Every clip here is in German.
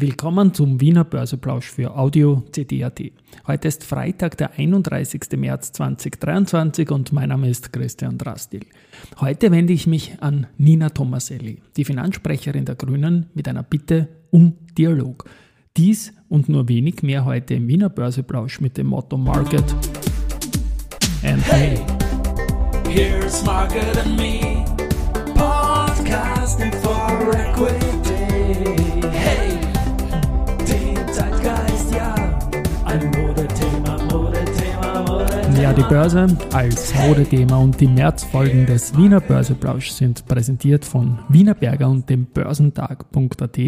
Willkommen zum Wiener Börseplausch für Audio CD.at. Heute ist Freitag, der 31. März 2023 und mein Name ist Christian Drastil. Heute wende ich mich an Nina Tomaselli, die Finanzsprecherin der Grünen, mit einer Bitte um Dialog. Dies und nur wenig mehr heute im Wiener Börseplausch mit dem Motto Market and Hey, here's Market and Me, die Börse als Modethema und die Märzfolgen des Wiener Börseplausch sind präsentiert von Wiener Berger und dem Börsentag.at,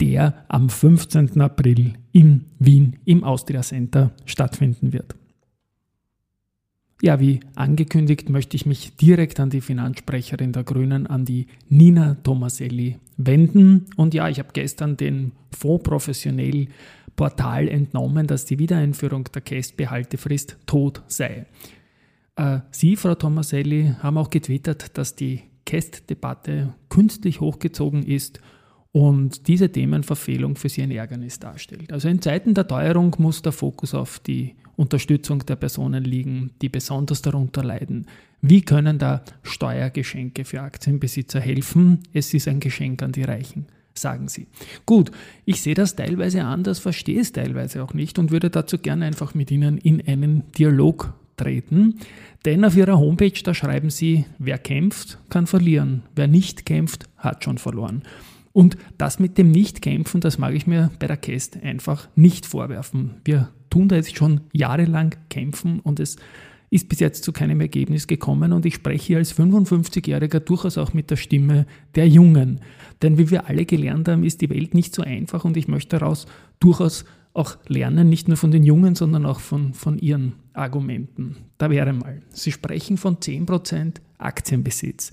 der am 15. April in Wien im Austria Center stattfinden wird. Ja, wie angekündigt, möchte ich mich direkt an die Finanzsprecherin der Grünen, an die Nina Tomaselli, wenden. Und ja, ich habe gestern den Fonds professionell Portal entnommen, dass die Wiedereinführung der Kästbehaltefrist tot sei. Äh, Sie, Frau Tomaselli, haben auch getwittert, dass die Kästdebatte künstlich hochgezogen ist und diese Themenverfehlung für Sie ein Ärgernis darstellt. Also in Zeiten der Teuerung muss der Fokus auf die Unterstützung der Personen liegen, die besonders darunter leiden. Wie können da Steuergeschenke für Aktienbesitzer helfen? Es ist ein Geschenk an die Reichen sagen sie. Gut, ich sehe das teilweise anders, verstehe es teilweise auch nicht und würde dazu gerne einfach mit Ihnen in einen Dialog treten. Denn auf Ihrer Homepage, da schreiben Sie, wer kämpft, kann verlieren. Wer nicht kämpft, hat schon verloren. Und das mit dem Nicht-Kämpfen, das mag ich mir bei der Käst einfach nicht vorwerfen. Wir tun da jetzt schon jahrelang kämpfen und es ist bis jetzt zu keinem Ergebnis gekommen und ich spreche als 55-Jähriger durchaus auch mit der Stimme der Jungen. Denn wie wir alle gelernt haben, ist die Welt nicht so einfach und ich möchte daraus durchaus auch lernen, nicht nur von den Jungen, sondern auch von, von ihren Argumenten. Da wäre mal, Sie sprechen von 10% Aktienbesitz.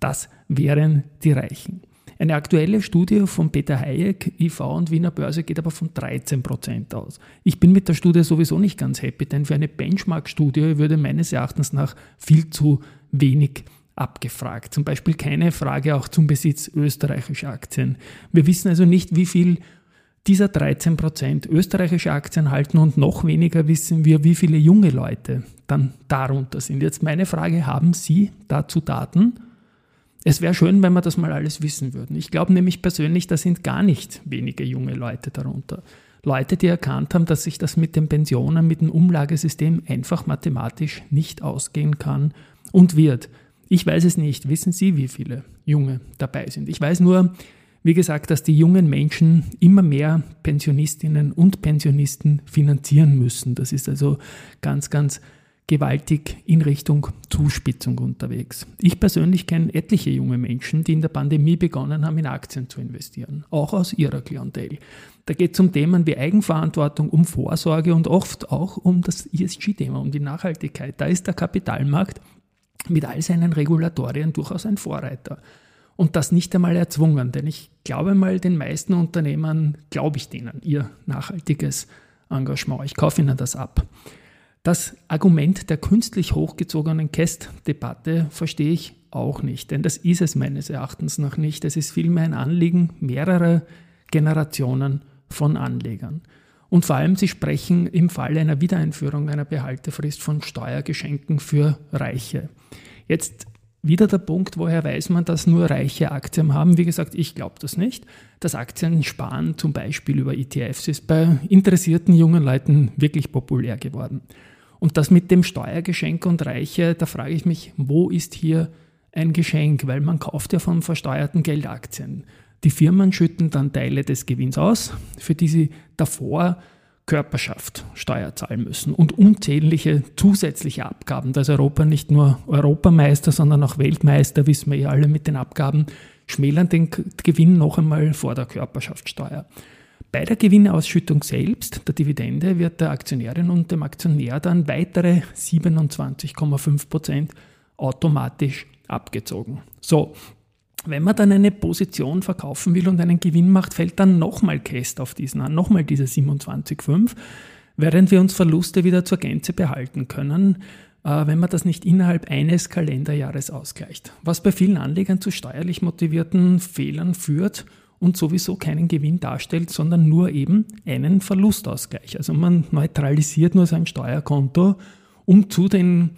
Das wären die Reichen. Eine aktuelle Studie von Peter Hayek, IV und Wiener Börse geht aber von 13 Prozent aus. Ich bin mit der Studie sowieso nicht ganz happy, denn für eine Benchmark-Studie würde meines Erachtens nach viel zu wenig abgefragt. Zum Beispiel keine Frage auch zum Besitz österreichischer Aktien. Wir wissen also nicht, wie viel dieser 13 Prozent österreichische Aktien halten und noch weniger wissen wir, wie viele junge Leute dann darunter sind. Jetzt meine Frage, haben Sie dazu Daten? Es wäre schön, wenn wir das mal alles wissen würden. Ich glaube nämlich persönlich, da sind gar nicht wenige junge Leute darunter. Leute, die erkannt haben, dass sich das mit den Pensionen, mit dem Umlagesystem einfach mathematisch nicht ausgehen kann und wird. Ich weiß es nicht. Wissen Sie, wie viele Junge dabei sind? Ich weiß nur, wie gesagt, dass die jungen Menschen immer mehr Pensionistinnen und Pensionisten finanzieren müssen. Das ist also ganz, ganz gewaltig in Richtung Zuspitzung unterwegs. Ich persönlich kenne etliche junge Menschen, die in der Pandemie begonnen haben, in Aktien zu investieren, auch aus ihrer Klientel. Da geht es um Themen wie Eigenverantwortung, um Vorsorge und oft auch um das ESG-Thema, um die Nachhaltigkeit. Da ist der Kapitalmarkt mit all seinen Regulatorien durchaus ein Vorreiter. Und das nicht einmal erzwungen, denn ich glaube mal, den meisten Unternehmern glaube ich denen ihr nachhaltiges Engagement. Ich kaufe ihnen das ab. Das Argument der künstlich hochgezogenen Kästdebatte verstehe ich auch nicht, denn das ist es meines Erachtens noch nicht. Es ist vielmehr ein Anliegen mehrerer Generationen von Anlegern. Und vor allem, sie sprechen im Falle einer Wiedereinführung einer Behaltefrist von Steuergeschenken für Reiche. Jetzt wieder der Punkt, woher weiß man, dass nur reiche Aktien haben? Wie gesagt, ich glaube das nicht. Das Aktiensparen zum Beispiel über ETFs ist bei interessierten jungen Leuten wirklich populär geworden. Und das mit dem Steuergeschenk und Reiche, da frage ich mich, wo ist hier ein Geschenk? Weil man kauft ja vom versteuerten Geld Aktien. Die Firmen schütten dann Teile des Gewinns aus, für die sie davor Körperschaft Steuer zahlen müssen und unzählige zusätzliche Abgaben. Da ist Europa nicht nur Europameister, sondern auch Weltmeister, wissen wir ja alle mit den Abgaben, schmälern den Gewinn noch einmal vor der Körperschaftssteuer. Bei der Gewinnausschüttung selbst, der Dividende, wird der Aktionärin und dem Aktionär dann weitere 27,5 Prozent automatisch abgezogen. So, wenn man dann eine Position verkaufen will und einen Gewinn macht, fällt dann nochmal Käst auf diesen an, nochmal diese 27,5, während wir uns Verluste wieder zur Gänze behalten können, äh, wenn man das nicht innerhalb eines Kalenderjahres ausgleicht. Was bei vielen Anlegern zu steuerlich motivierten Fehlern führt und sowieso keinen Gewinn darstellt, sondern nur eben einen Verlustausgleich. Also man neutralisiert nur sein Steuerkonto, um zu den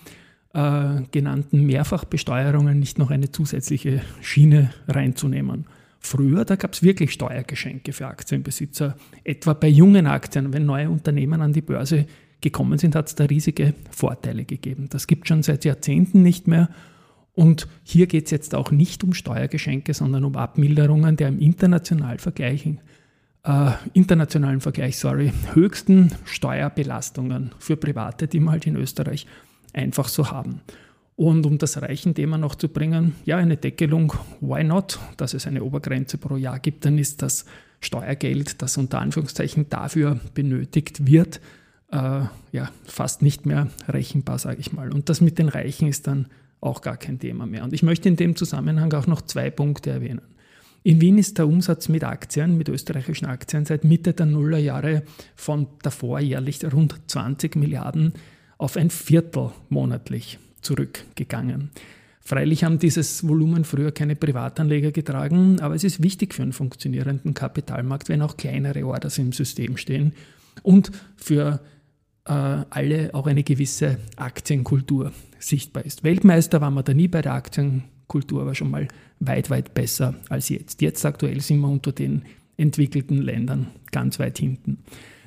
äh, genannten Mehrfachbesteuerungen nicht noch eine zusätzliche Schiene reinzunehmen. Früher, da gab es wirklich Steuergeschenke für Aktienbesitzer, etwa bei jungen Aktien. Wenn neue Unternehmen an die Börse gekommen sind, hat es da riesige Vorteile gegeben. Das gibt es schon seit Jahrzehnten nicht mehr. Und hier geht es jetzt auch nicht um Steuergeschenke, sondern um Abmilderungen der im internationalen Vergleich, äh, internationalen Vergleich sorry, höchsten Steuerbelastungen für Private, die wir halt in Österreich einfach so haben. Und um das Reichen-Thema noch zu bringen, ja, eine Deckelung, why not? Dass es eine Obergrenze pro Jahr gibt, dann ist das Steuergeld, das unter Anführungszeichen dafür benötigt wird, äh, ja, fast nicht mehr rechenbar, sage ich mal. Und das mit den Reichen ist dann auch gar kein Thema mehr. Und ich möchte in dem Zusammenhang auch noch zwei Punkte erwähnen. In Wien ist der Umsatz mit Aktien, mit österreichischen Aktien seit Mitte der Nullerjahre von davor jährlich rund 20 Milliarden auf ein Viertel monatlich zurückgegangen. Freilich haben dieses Volumen früher keine Privatanleger getragen, aber es ist wichtig für einen funktionierenden Kapitalmarkt, wenn auch kleinere Orders im System stehen und für äh, alle auch eine gewisse Aktienkultur sichtbar ist. Weltmeister waren wir da nie bei der Aktienkultur, aber schon mal weit, weit besser als jetzt. Jetzt aktuell sind wir unter den entwickelten Ländern ganz weit hinten.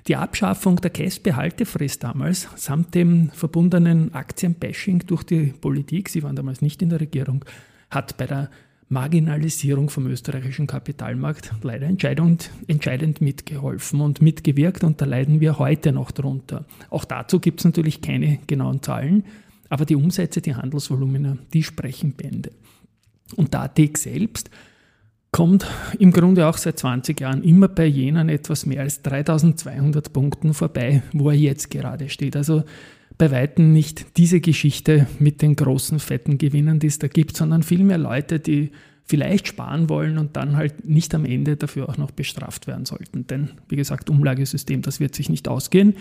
Die Abschaffung der Cash-Behaltefrist damals samt dem verbundenen Aktienbashing durch die Politik, sie waren damals nicht in der Regierung, hat bei der Marginalisierung vom österreichischen Kapitalmarkt leider entscheidend, entscheidend mitgeholfen und mitgewirkt und da leiden wir heute noch drunter. Auch dazu gibt es natürlich keine genauen Zahlen, aber die Umsätze, die Handelsvolumina, die sprechen Bände. Und Datex selbst kommt im Grunde auch seit 20 Jahren immer bei jenen etwas mehr als 3200 Punkten vorbei, wo er jetzt gerade steht. Also bei weitem nicht diese Geschichte mit den großen, fetten Gewinnen, die es da gibt, sondern vielmehr Leute, die vielleicht sparen wollen und dann halt nicht am Ende dafür auch noch bestraft werden sollten. Denn, wie gesagt, Umlagesystem, das wird sich nicht ausgehen.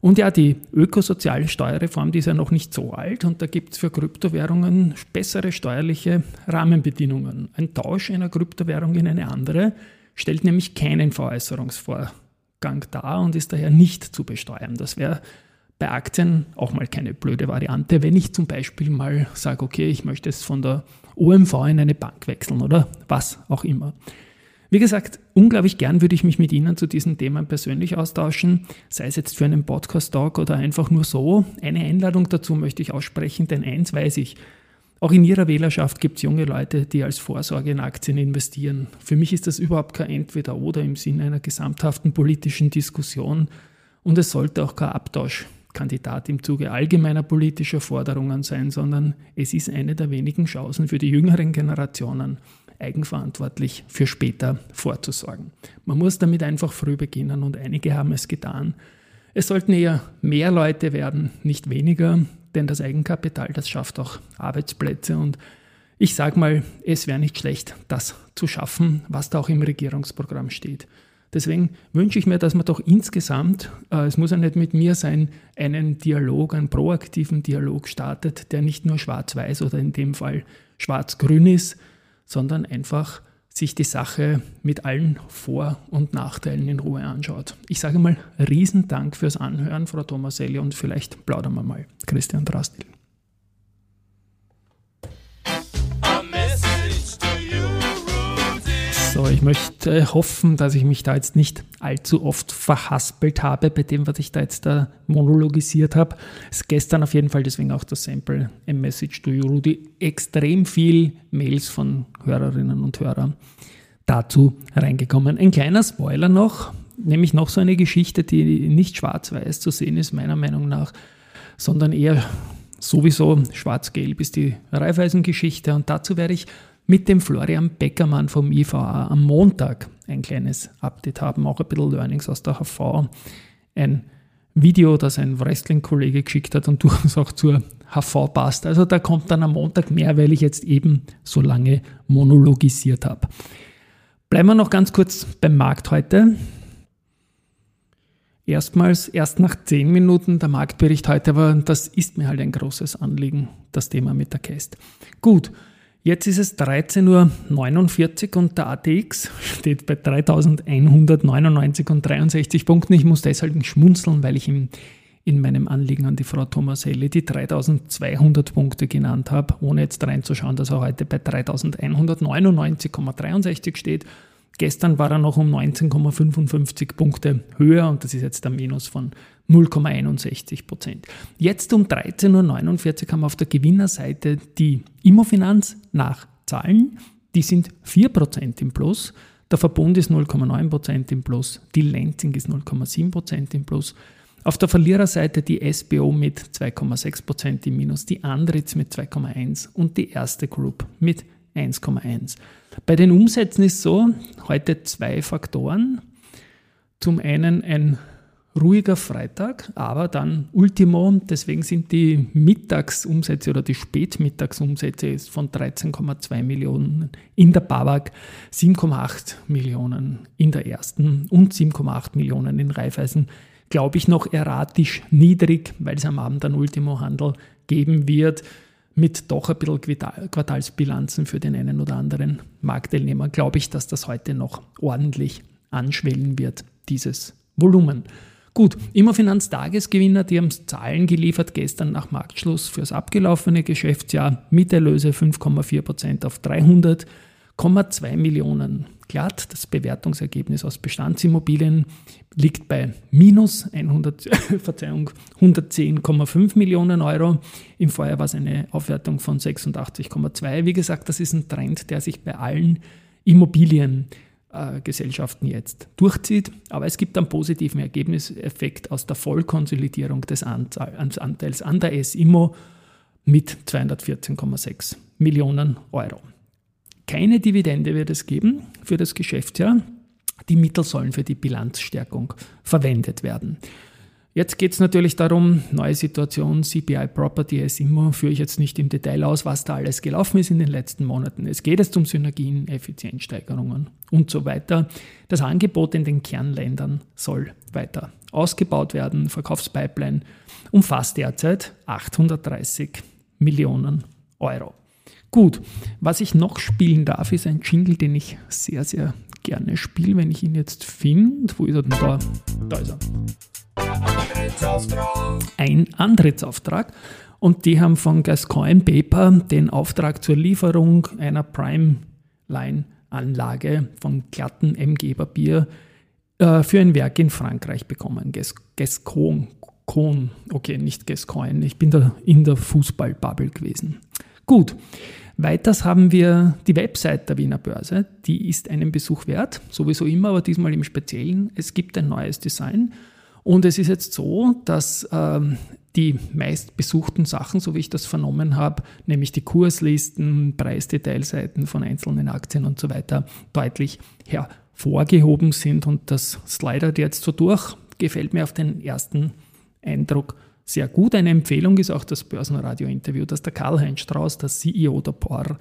Und ja, die ökosoziale Steuerreform, die ist ja noch nicht so alt und da gibt es für Kryptowährungen bessere steuerliche Rahmenbedingungen. Ein Tausch einer Kryptowährung in eine andere stellt nämlich keinen Veräußerungsvorgang dar und ist daher nicht zu besteuern. Das wäre bei Aktien auch mal keine blöde Variante, wenn ich zum Beispiel mal sage, okay, ich möchte es von der OMV in eine Bank wechseln oder was auch immer. Wie gesagt, unglaublich gern würde ich mich mit Ihnen zu diesen Themen persönlich austauschen, sei es jetzt für einen Podcast-Talk oder einfach nur so. Eine Einladung dazu möchte ich aussprechen, denn eins weiß ich, auch in Ihrer Wählerschaft gibt es junge Leute, die als Vorsorge in Aktien investieren. Für mich ist das überhaupt kein Entweder-Oder im Sinne einer gesamthaften politischen Diskussion und es sollte auch kein Abtauschkandidat im Zuge allgemeiner politischer Forderungen sein, sondern es ist eine der wenigen Chancen für die jüngeren Generationen, eigenverantwortlich für später vorzusorgen. Man muss damit einfach früh beginnen und einige haben es getan. Es sollten eher mehr Leute werden, nicht weniger, denn das Eigenkapital, das schafft auch Arbeitsplätze und ich sage mal, es wäre nicht schlecht, das zu schaffen, was da auch im Regierungsprogramm steht. Deswegen wünsche ich mir, dass man doch insgesamt, äh, es muss ja nicht mit mir sein, einen Dialog, einen proaktiven Dialog startet, der nicht nur schwarz-weiß oder in dem Fall schwarz-grün ist, sondern einfach sich die Sache mit allen Vor- und Nachteilen in Ruhe anschaut. Ich sage mal Riesendank fürs Anhören, Frau Tomaselli, und vielleicht plaudern wir mal. Christian Drastil. So, ich möchte hoffen, dass ich mich da jetzt nicht allzu oft verhaspelt habe bei dem, was ich da jetzt da monologisiert habe. Es ist gestern auf jeden Fall deswegen auch das Sample A Message to You, Rudi. Extrem viel Mails von Hörerinnen und Hörern dazu reingekommen. Ein kleiner Spoiler noch, nämlich noch so eine Geschichte, die nicht schwarz-weiß zu sehen ist, meiner Meinung nach, sondern eher sowieso schwarz-gelb ist die Reifeisengeschichte und dazu werde ich mit dem Florian Beckermann vom IVA am Montag ein kleines Update haben, auch ein bisschen Learnings aus der HV. Ein Video, das ein Wrestling-Kollege geschickt hat und durchaus auch zur HV passt. Also da kommt dann am Montag mehr, weil ich jetzt eben so lange monologisiert habe. Bleiben wir noch ganz kurz beim Markt heute. Erstmals, erst nach zehn Minuten der Marktbericht heute, aber das ist mir halt ein großes Anliegen, das Thema mit der Cast. Gut, Jetzt ist es 13.49 Uhr und der ATX steht bei 3199 und 63 Punkten. Ich muss deshalb schmunzeln, weil ich im in meinem Anliegen an die Frau Tomaselli die 3200 Punkte genannt habe, ohne jetzt reinzuschauen, dass er heute bei 3199,63 steht. Gestern war er noch um 19,55 Punkte höher und das ist jetzt ein Minus von 0,61 Prozent. Jetzt um 13.49 Uhr haben wir auf der Gewinnerseite die Immofinanz nach Zahlen. Die sind 4 Prozent im Plus. Der Verbund ist 0,9 Prozent im Plus. Die Lenzing ist 0,7 Prozent im Plus. Auf der Verliererseite die SBO mit 2,6% im Minus, die Andritz mit 2,1% und die erste Group mit 1,1%. Bei den Umsätzen ist so, heute zwei Faktoren. Zum einen ein ruhiger Freitag, aber dann Ultimo, deswegen sind die Mittagsumsätze oder die Spätmittagsumsätze von 13,2 Millionen in der BAWAG, 7,8 Millionen in der ersten und 7,8 Millionen in Raiffeisen glaube ich, noch erratisch niedrig, weil es am Abend einen Ultimo-Handel geben wird mit doch ein bisschen Quartalsbilanzen für den einen oder anderen Marktteilnehmer, glaube ich, dass das heute noch ordentlich anschwellen wird, dieses Volumen. Gut, Immofinanz Tagesgewinner, die haben Zahlen geliefert gestern nach Marktschluss fürs abgelaufene Geschäftsjahr mit Erlöse 5,4% auf 300,2 Millionen glatt. Das Bewertungsergebnis aus Bestandsimmobilien liegt bei minus 100, Verzeihung, 110,5 Millionen Euro. Im Vorjahr war es eine Aufwertung von 86,2. Wie gesagt, das ist ein Trend, der sich bei allen Immobiliengesellschaften äh, jetzt durchzieht. Aber es gibt einen positiven Ergebniseffekt aus der Vollkonsolidierung des Anteils an der S-Immo mit 214,6 Millionen Euro. Keine Dividende wird es geben für das Geschäftsjahr. Die Mittel sollen für die Bilanzstärkung verwendet werden. Jetzt geht es natürlich darum, neue Situation, CPI Property ist immer, führe ich jetzt nicht im Detail aus, was da alles gelaufen ist in den letzten Monaten. Es geht jetzt um Synergien, Effizienzsteigerungen und so weiter. Das Angebot in den Kernländern soll weiter ausgebaut werden. Verkaufspipeline umfasst derzeit 830 Millionen Euro. Gut, was ich noch spielen darf, ist ein Jingle, den ich sehr, sehr gerne spiele, wenn ich ihn jetzt finde. Wo ist er denn da? Da ist er. Ein Antrittsauftrag. Und die haben von Gascoigne Paper den Auftrag zur Lieferung einer Prime-Line-Anlage von glatten MG-Papier äh, für ein Werk in Frankreich bekommen. Gascoigne. Okay, nicht Gascoigne. Ich bin da in der Fußballbubble gewesen. Gut. Weiters haben wir die Website der Wiener Börse. Die ist einen Besuch wert, sowieso immer, aber diesmal im Speziellen. Es gibt ein neues Design. Und es ist jetzt so, dass ähm, die meistbesuchten Sachen, so wie ich das vernommen habe, nämlich die Kurslisten, Preisdetailseiten von einzelnen Aktien und so weiter, deutlich hervorgehoben sind. Und das slidert jetzt so durch. Gefällt mir auf den ersten Eindruck sehr gut. Eine Empfehlung ist auch das Börsenradio-Interview, das der Karl-Heinz Strauß, der CEO der POR,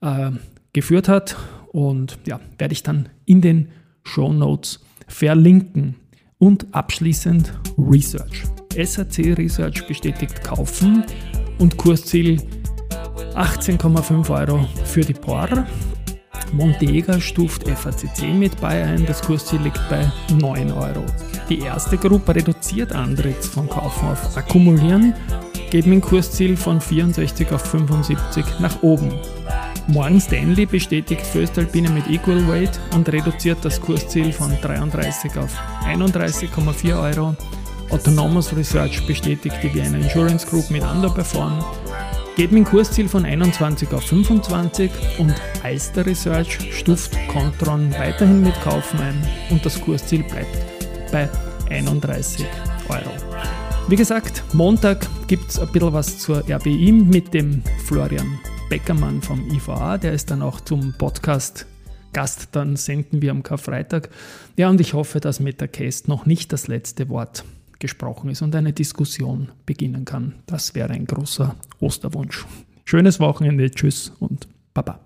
äh, geführt hat. Und ja, werde ich dann in den Show Notes verlinken. Und abschließend Research. SAC Research bestätigt kaufen und Kursziel 18,5 Euro für die POR. Montega stuft FACC mit bei ein, das Kursziel liegt bei 9 Euro. Die erste Gruppe reduziert Antritts von Kaufen auf Akkumulieren, geht mit dem Kursziel von 64 auf 75 nach oben. Morgan Stanley bestätigt Föstalpine mit Equal Weight und reduziert das Kursziel von 33 auf 31,4 Euro. Autonomous Research bestätigt die Vienna Insurance Group mit Underperform geht mit dem Kursziel von 21 auf 25 und Alster Research stuft Contron weiterhin mit Kaufen ein und das Kursziel bleibt bei 31 Euro. Wie gesagt, Montag gibt es ein bisschen was zur RBI mit dem Florian Beckermann vom IVA. Der ist dann auch zum Podcast Gast. Dann senden wir am Karfreitag. Ja, und ich hoffe, dass mit der Cast noch nicht das letzte Wort gesprochen ist und eine Diskussion beginnen kann. Das wäre ein großer Osterwunsch. Schönes Wochenende, tschüss und baba.